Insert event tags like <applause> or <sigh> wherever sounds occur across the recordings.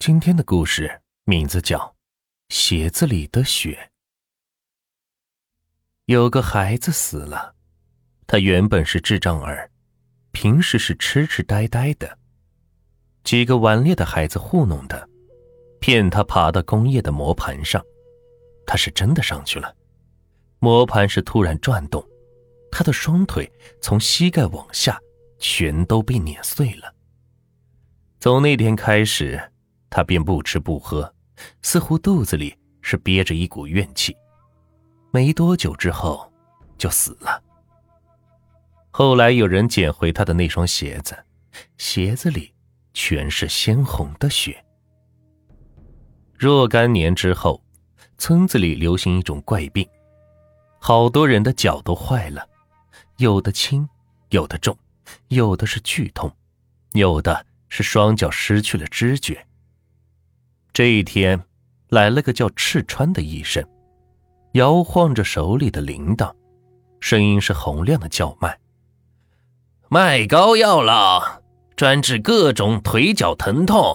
今天的故事名字叫《鞋子里的雪》。有个孩子死了，他原本是智障儿，平时是痴痴呆呆的。几个顽劣的孩子糊弄他，骗他爬到工业的磨盘上，他是真的上去了。磨盘是突然转动，他的双腿从膝盖往下全都被碾碎了。从那天开始。他便不吃不喝，似乎肚子里是憋着一股怨气。没多久之后，就死了。后来有人捡回他的那双鞋子，鞋子里全是鲜红的血。若干年之后，村子里流行一种怪病，好多人的脚都坏了，有的轻，有的重，有的是剧痛，有的是双脚失去了知觉。这一天，来了个叫赤川的医生，摇晃着手里的铃铛，声音是洪亮的叫卖：“卖膏药了，专治各种腿脚疼痛。”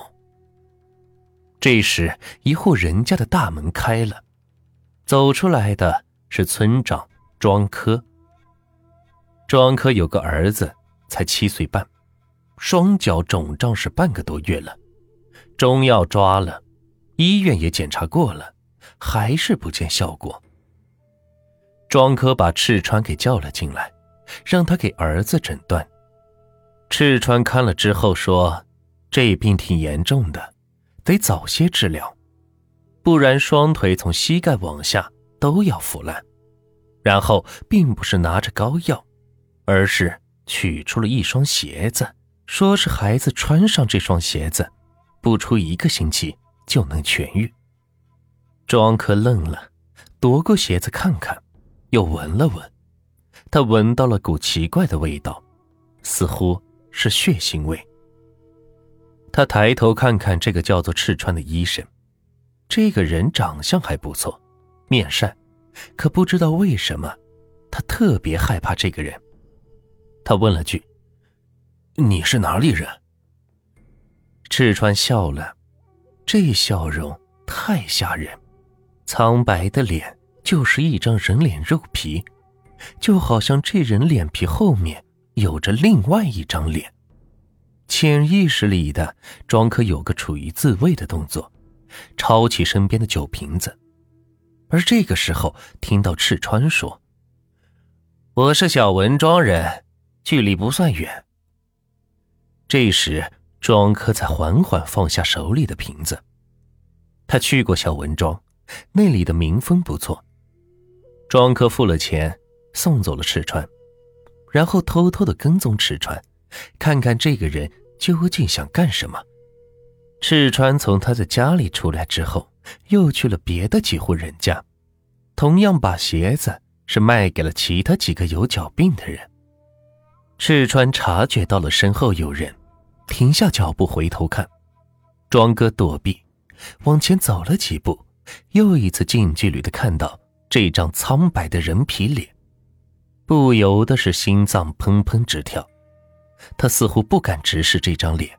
这时，一户人家的大门开了，走出来的是村长庄科。庄科有个儿子，才七岁半，双脚肿胀是半个多月了，中药抓了。医院也检查过了，还是不见效果。庄科把赤川给叫了进来，让他给儿子诊断。赤川看了之后说：“这病挺严重的，得早些治疗，不然双腿从膝盖往下都要腐烂。”然后并不是拿着膏药，而是取出了一双鞋子，说是孩子穿上这双鞋子，不出一个星期。就能痊愈。庄科愣了，夺过鞋子看看，又闻了闻，他闻到了股奇怪的味道，似乎是血腥味。他抬头看看这个叫做赤川的医生，这个人长相还不错，面善，可不知道为什么，他特别害怕这个人。他问了句：“你是哪里人？”赤川笑了。这笑容太吓人，苍白的脸就是一张人脸肉皮，就好像这人脸皮后面有着另外一张脸。潜意识里的庄科有个处于自卫的动作，抄起身边的酒瓶子。而这个时候听到赤川说：“我是小文庄人，距离不算远。”这时。庄科才缓缓放下手里的瓶子。他去过小文庄，那里的民风不错。庄科付了钱，送走了赤川，然后偷偷的跟踪赤川，看看这个人究竟想干什么。赤川从他的家里出来之后，又去了别的几户人家，同样把鞋子是卖给了其他几个有脚病的人。赤川察觉到了身后有人。停下脚步，回头看，庄哥躲避，往前走了几步，又一次近距离的看到这张苍白的人皮脸，不由得是心脏砰砰直跳。他似乎不敢直视这张脸。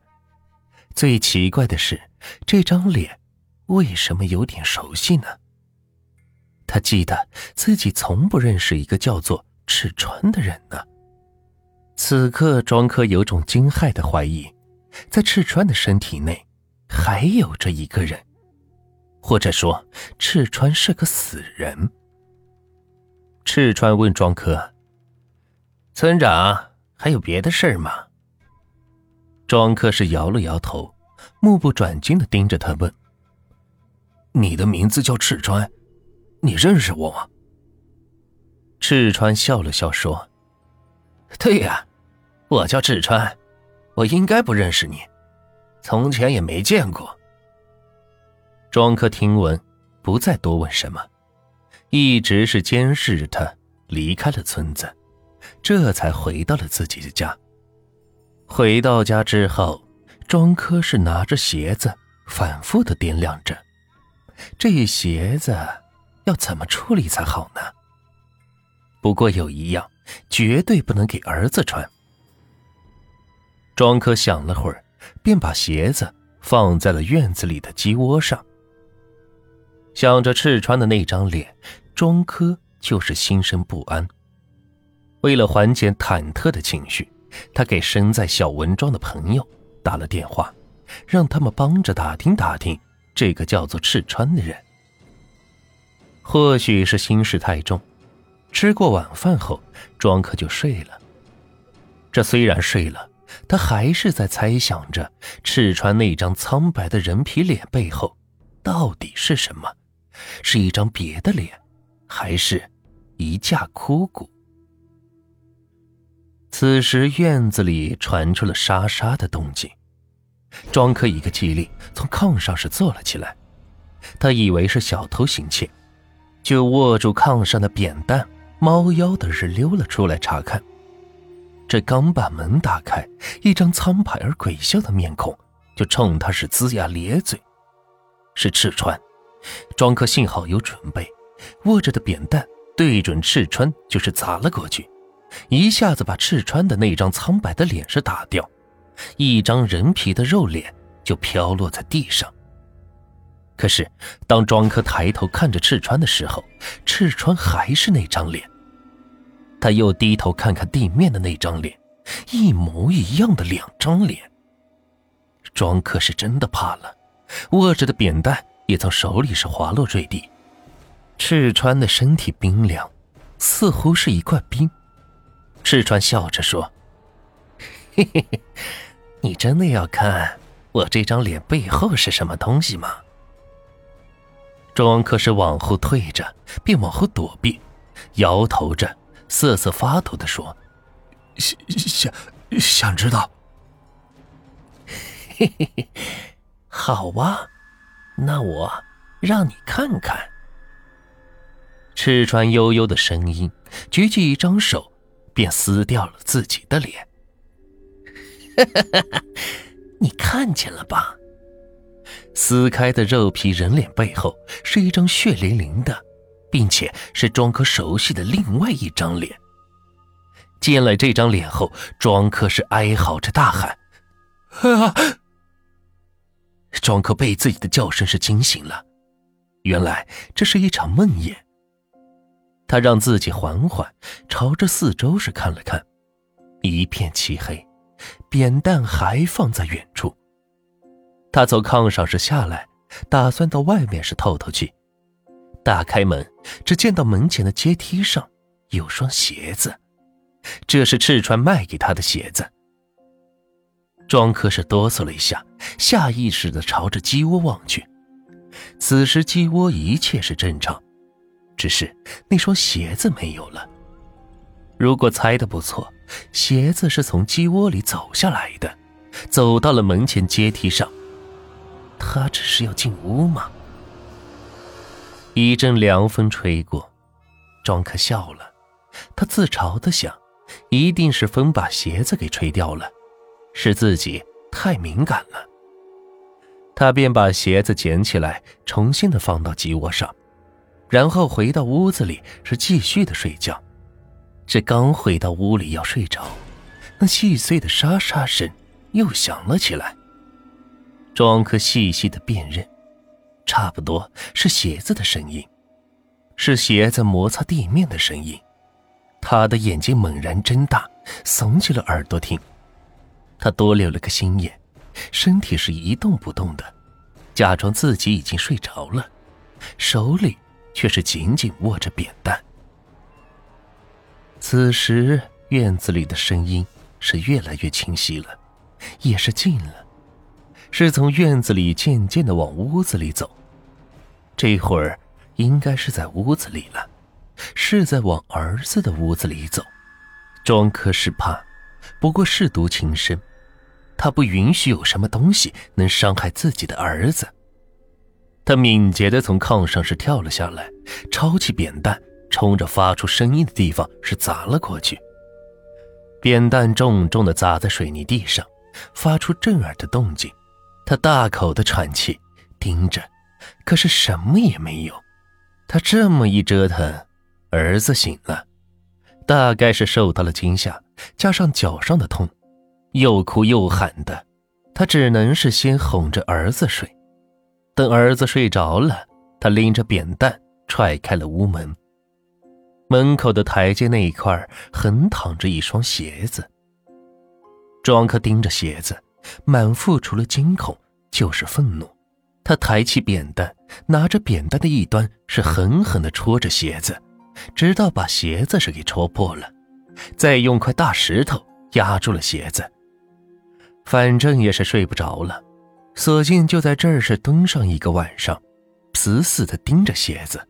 最奇怪的是，这张脸为什么有点熟悉呢？他记得自己从不认识一个叫做赤川的人呢。此刻，庄科有种惊骇的怀疑。在赤川的身体内，还有着一个人，或者说，赤川是个死人。赤川问庄科：“村长，还有别的事儿吗？”庄科是摇了摇头，目不转睛的盯着他问：“你的名字叫赤川，你认识我吗？”赤川笑了笑说：“对呀，我叫赤川。”我应该不认识你，从前也没见过。庄科听闻，不再多问什么，一直是监视着他离开了村子，这才回到了自己的家。回到家之后，庄科是拿着鞋子反复的掂量着，这鞋子要怎么处理才好呢？不过有一样，绝对不能给儿子穿。庄科想了会儿，便把鞋子放在了院子里的鸡窝上。想着赤川的那张脸，庄科就是心生不安。为了缓解忐忑的情绪，他给身在小文庄的朋友打了电话，让他们帮着打听打听这个叫做赤川的人。或许是心事太重，吃过晚饭后，庄科就睡了。这虽然睡了，他还是在猜想着赤川那张苍白的人皮脸背后到底是什么。是一张别的脸，还是一架枯骨？此时院子里传出了沙沙的动静，庄科一个机灵，从炕上是坐了起来。他以为是小偷行窃，就握住炕上的扁担，猫腰的是溜了出来查看。这刚把门打开，一张苍白而鬼笑的面孔就冲他是龇牙咧嘴，是赤川。庄科幸好有准备，握着的扁担对准赤川就是砸了过去，一下子把赤川的那张苍白的脸是打掉，一张人皮的肉脸就飘落在地上。可是当庄科抬头看着赤川的时候，赤川还是那张脸。他又低头看看地面的那张脸，一模一样的两张脸。庄客是真的怕了，握着的扁担。也从手里是滑落坠地，赤川的身体冰凉，似乎是一块冰。赤川笑着说：“嘿嘿嘿，你真的要看我这张脸背后是什么东西吗？”庄客是往后退着，便往后躲避，摇头着，瑟瑟发抖的说：“想想想知道。”嘿嘿嘿，好啊。那我让你看看。赤川悠悠的声音，举起一张手，便撕掉了自己的脸。<laughs> 你看见了吧？撕开的肉皮人脸背后，是一张血淋淋的，并且是庄科熟悉的另外一张脸。见了这张脸后，庄科是哀嚎着大喊：“啊！”庄科被自己的叫声是惊醒了，原来这是一场梦魇。他让自己缓缓朝着四周是看了看，一片漆黑，扁担还放在远处。他从炕上是下来，打算到外面是透透气。打开门，只见到门前的阶梯上有双鞋子，这是赤川卖给他的鞋子。庄科是哆嗦了一下，下意识的朝着鸡窝望去。此时鸡窝一切是正常，只是那双鞋子没有了。如果猜的不错，鞋子是从鸡窝里走下来的，走到了门前阶梯上。他只是要进屋吗？一阵凉风吹过，庄客笑了，他自嘲的想，一定是风把鞋子给吹掉了。是自己太敏感了，他便把鞋子捡起来，重新的放到鸡窝上，然后回到屋子里是继续的睡觉。这刚回到屋里要睡着，那细碎的沙沙声又响了起来。庄客细细的辨认，差不多是鞋子的声音，是鞋子摩擦地面的声音。他的眼睛猛然睁大，耸起了耳朵听。他多留了个心眼，身体是一动不动的，假装自己已经睡着了，手里却是紧紧握着扁担。此时院子里的声音是越来越清晰了，也是近了，是从院子里渐渐的往屋子里走。这会儿应该是在屋子里了，是在往儿子的屋子里走。庄科是怕。不过是独情深，他不允许有什么东西能伤害自己的儿子。他敏捷的从炕上是跳了下来，抄起扁担，冲着发出声音的地方是砸了过去。扁担重重的砸在水泥地上，发出震耳的动静。他大口的喘气，盯着，可是什么也没有。他这么一折腾，儿子醒了。大概是受到了惊吓，加上脚上的痛，又哭又喊的，他只能是先哄着儿子睡，等儿子睡着了，他拎着扁担踹开了屋门。门口的台阶那一块横躺着一双鞋子。庄科盯着鞋子，满腹除了惊恐就是愤怒。他抬起扁担，拿着扁担的一端是狠狠地戳着鞋子，直到把鞋子是给戳破了，再用块大石头压住了鞋子。反正也是睡不着了，索性就在这儿是蹲上一个晚上，死死的盯着鞋子。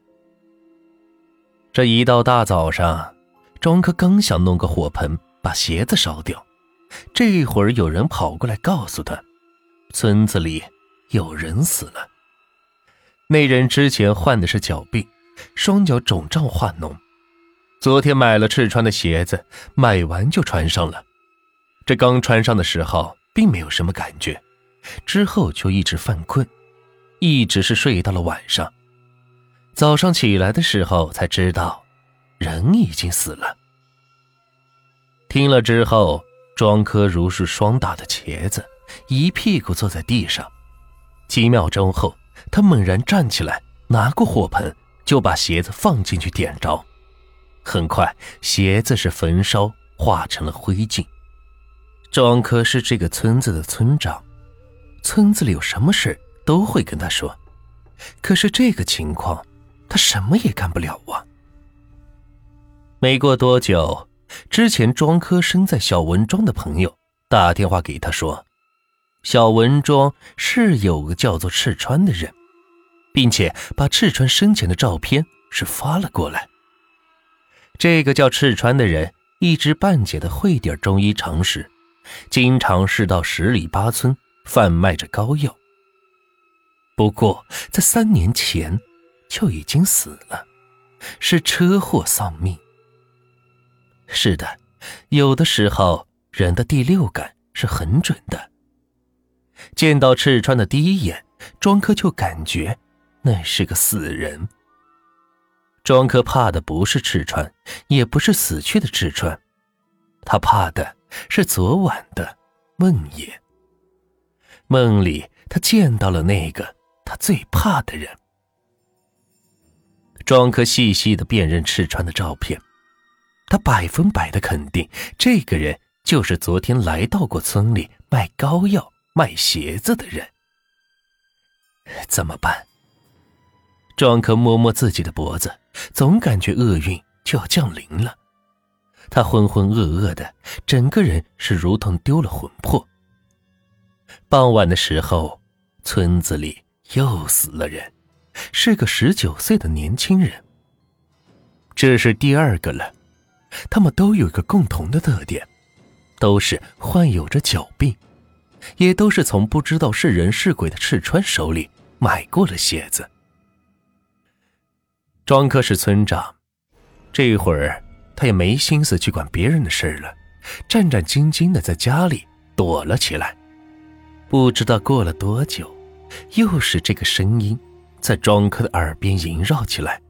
这一到大早上，庄科刚想弄个火盆把鞋子烧掉，这会儿有人跑过来告诉他，村子里有人死了。那人之前患的是脚病，双脚肿胀化脓，昨天买了赤穿的鞋子，买完就穿上了。这刚穿上的时候。并没有什么感觉，之后就一直犯困，一直是睡到了晚上。早上起来的时候才知道，人已经死了。听了之后，庄科如是霜打的茄子，一屁股坐在地上。几秒钟后，他猛然站起来，拿过火盆，就把鞋子放进去点着。很快，鞋子是焚烧，化成了灰烬。庄科是这个村子的村长，村子里有什么事都会跟他说。可是这个情况，他什么也干不了啊。没过多久，之前庄科生在小文庄的朋友打电话给他说，小文庄是有个叫做赤川的人，并且把赤川生前的照片是发了过来。这个叫赤川的人一知半解的会点中医常识。经常是到十里八村贩卖着膏药，不过在三年前就已经死了，是车祸丧命。是的，有的时候人的第六感是很准的。见到赤川的第一眼，庄科就感觉那是个死人。庄科怕的不是赤川，也不是死去的赤川，他怕的。是昨晚的梦魇。梦里，他见到了那个他最怕的人。庄科细细的辨认赤川的照片，他百分百的肯定，这个人就是昨天来到过村里卖膏药、卖鞋子的人。怎么办？庄客摸摸自己的脖子，总感觉厄运就要降临了。他浑浑噩噩的，整个人是如同丢了魂魄。傍晚的时候，村子里又死了人，是个十九岁的年轻人。这是第二个了，他们都有一个共同的特点，都是患有着脚病，也都是从不知道是人是鬼的赤川手里买过了鞋子。庄科是村长，这会儿。他也没心思去管别人的事了，战战兢兢的在家里躲了起来。不知道过了多久，又是这个声音在庄科的耳边萦绕起来。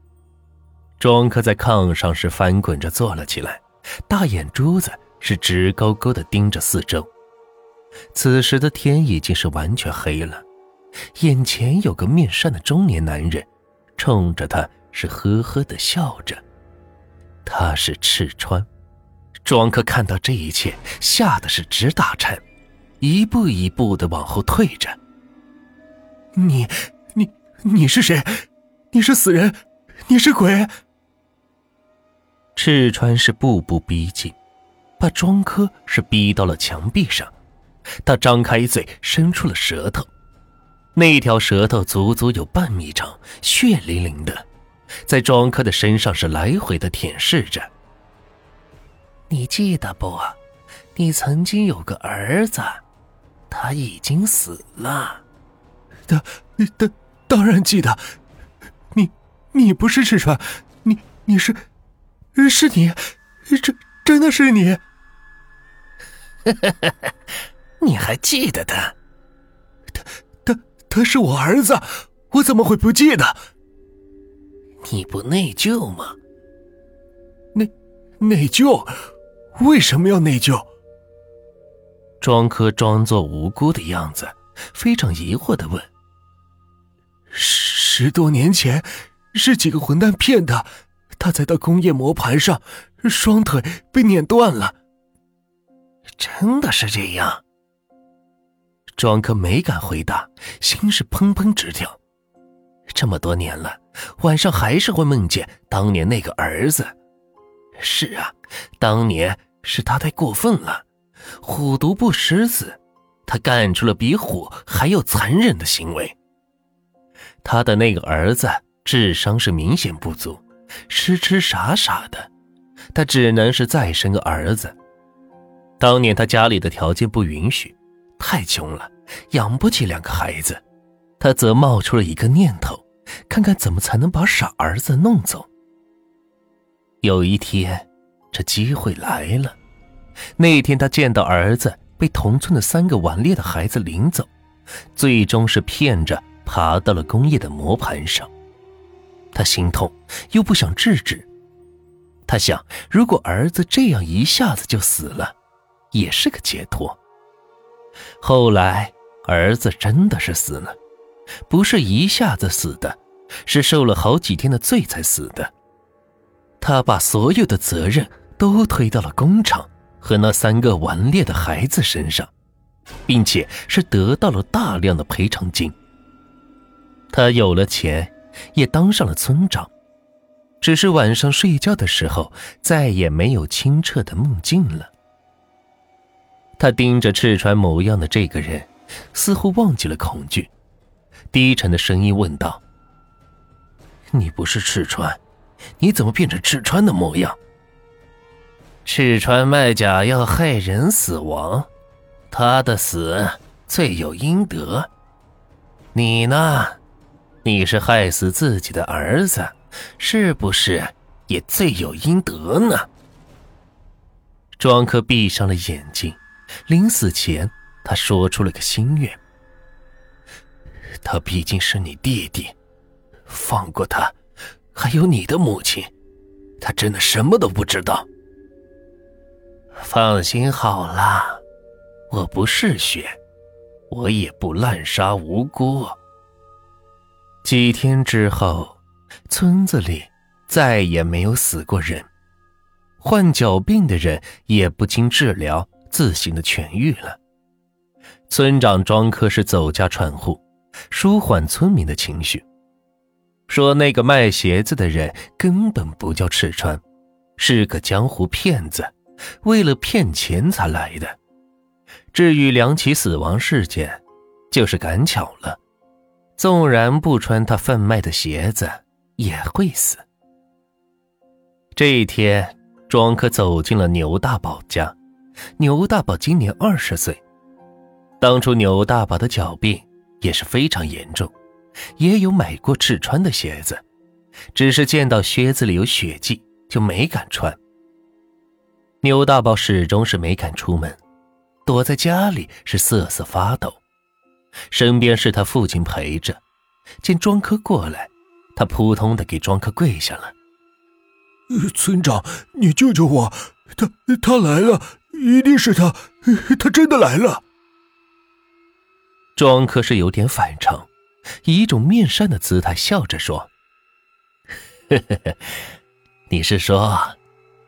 庄客在炕上是翻滚着坐了起来，大眼珠子是直勾勾的盯着四周。此时的天已经是完全黑了，眼前有个面善的中年男人，冲着他是呵呵的笑着。他是赤川，庄客看到这一切，吓得是直打颤，一步一步的往后退着。你，你，你是谁？你是死人？你是鬼？赤川是步步逼近，把庄科是逼到了墙壁上。他张开嘴，伸出了舌头，那条舌头足足有半米长，血淋淋的。在庄科的身上是来回的舔舐着。你记得不？你曾经有个儿子，他已经死了。当当当然记得。你你不是赤川，你你是是你，真真的是你。<laughs> 你还记得他？他他他是我儿子，我怎么会不记得？你不内疚吗？内内疚？为什么要内疚？庄科装作无辜的样子，非常疑惑的问：“十多年前，是几个混蛋骗他，他在他工业磨盘上，双腿被碾断了。真的是这样？”庄科没敢回答，心是砰砰直跳。这么多年了，晚上还是会梦见当年那个儿子。是啊，当年是他太过分了，虎毒不食子，他干出了比虎还要残忍的行为。他的那个儿子智商是明显不足，痴痴傻傻的，他只能是再生个儿子。当年他家里的条件不允许，太穷了，养不起两个孩子，他则冒出了一个念头，看看怎么才能把傻儿子弄走。有一天，这机会来了。那天，他见到儿子被同村的三个顽劣的孩子领走，最终是骗着爬到了工业的磨盘上。他心痛，又不想制止。他想，如果儿子这样一下子就死了，也是个解脱。后来，儿子真的是死了，不是一下子死的，是受了好几天的罪才死的。他把所有的责任都推到了工厂和那三个顽劣的孩子身上，并且是得到了大量的赔偿金。他有了钱，也当上了村长，只是晚上睡觉的时候再也没有清澈的梦境了。他盯着赤川模样的这个人，似乎忘记了恐惧，低沉的声音问道：“你不是赤川？”你怎么变成赤川的模样？赤川卖假药害人死亡，他的死罪有应得。你呢？你是害死自己的儿子，是不是也罪有应得呢？庄客闭上了眼睛，临死前他说出了个心愿：他毕竟是你弟弟，放过他。还有你的母亲，他真的什么都不知道。放心好了，我不嗜血，我也不滥杀无辜。几天之后，村子里再也没有死过人，患脚病的人也不经治疗自行的痊愈了。村长庄科是走家串户，舒缓村民的情绪。说那个卖鞋子的人根本不叫赤川，是个江湖骗子，为了骗钱才来的。至于两起死亡事件，就是赶巧了，纵然不穿他贩卖的鞋子也会死。这一天，庄客走进了牛大宝家。牛大宝今年二十岁，当初牛大宝的脚病也是非常严重。也有买过赤川的鞋子，只是见到靴子里有血迹就没敢穿。牛大宝始终是没敢出门，躲在家里是瑟瑟发抖，身边是他父亲陪着。见庄科过来，他扑通的给庄科跪下了：“村长，你救救我！他他来了，一定是他，他真的来了。”庄科是有点反常。以一种面善的姿态笑着说：“ <laughs> 你是说，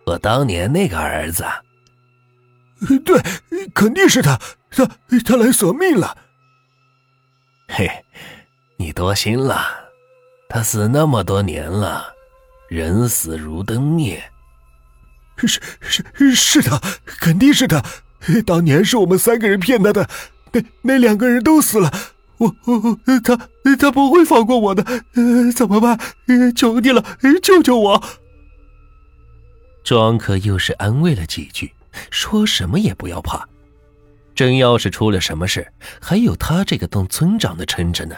我当年那个儿子？对，肯定是他，他他来索命了。嘿，你多心了，他死那么多年了，人死如灯灭。是是是他，肯定是他。当年是我们三个人骗他的，那那两个人都死了。”我我他他不会放过我的，怎么办？求你了，救救我！庄可又是安慰了几句，说什么也不要怕，真要是出了什么事，还有他这个当村长的撑着呢。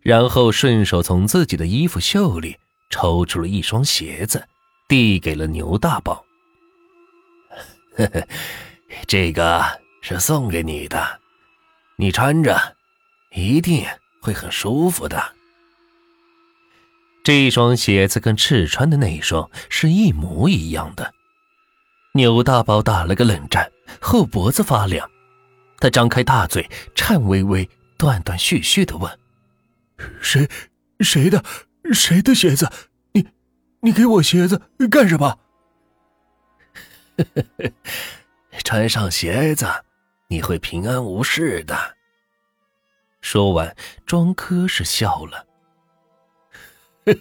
然后顺手从自己的衣服袖里抽出了一双鞋子，递给了牛大宝。<laughs> 呵呵，这个是送给你的，你穿着。一定会很舒服的。这双鞋子跟赤川的那一双是一模一样的。牛大宝打了个冷战，后脖子发凉。他张开大嘴，颤巍巍、断断续续的问：“谁？谁的？谁的鞋子？你，你给我鞋子干什么？” <laughs> 穿上鞋子，你会平安无事的。说完，庄科是笑了。<laughs>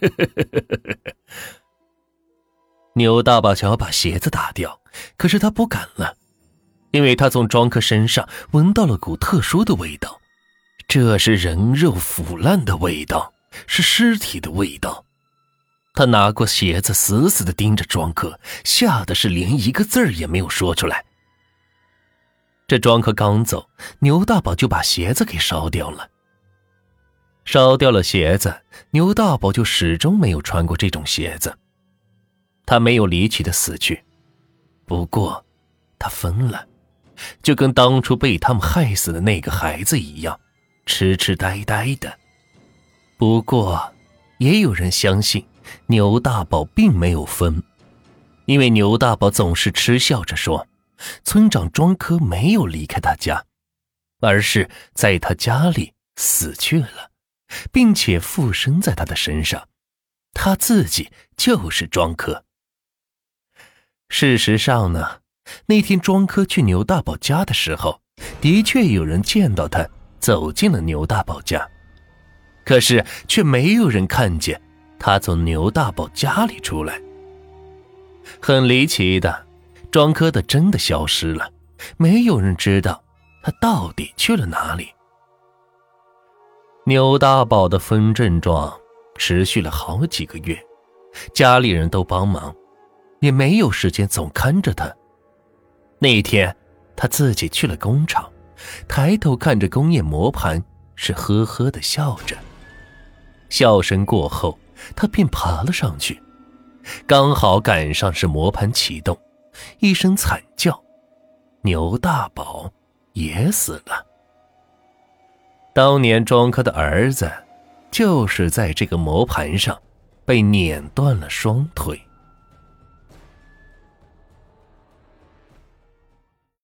牛大宝想把鞋子打掉，可是他不敢了，因为他从庄客身上闻到了股特殊的味道，这是人肉腐烂的味道，是尸体的味道。他拿过鞋子，死死的盯着庄客，吓得是连一个字儿也没有说出来。这庄客刚走，牛大宝就把鞋子给烧掉了。烧掉了鞋子，牛大宝就始终没有穿过这种鞋子。他没有离奇的死去，不过，他疯了，就跟当初被他们害死的那个孩子一样，痴痴呆呆的。不过，也有人相信牛大宝并没有疯，因为牛大宝总是嗤笑着说：“村长庄科没有离开他家，而是在他家里死去了，并且附身在他的身上，他自己就是庄科。”事实上呢，那天庄科去牛大宝家的时候，的确有人见到他走进了牛大宝家，可是却没有人看见他从牛大宝家里出来。很离奇的，庄科的真的消失了，没有人知道他到底去了哪里。牛大宝的疯症状持续了好几个月，家里人都帮忙。也没有时间总看着他。那天，他自己去了工厂，抬头看着工业磨盘，是呵呵的笑着。笑声过后，他便爬了上去，刚好赶上是磨盘启动，一声惨叫，牛大宝也死了。当年庄科的儿子，就是在这个磨盘上被碾断了双腿。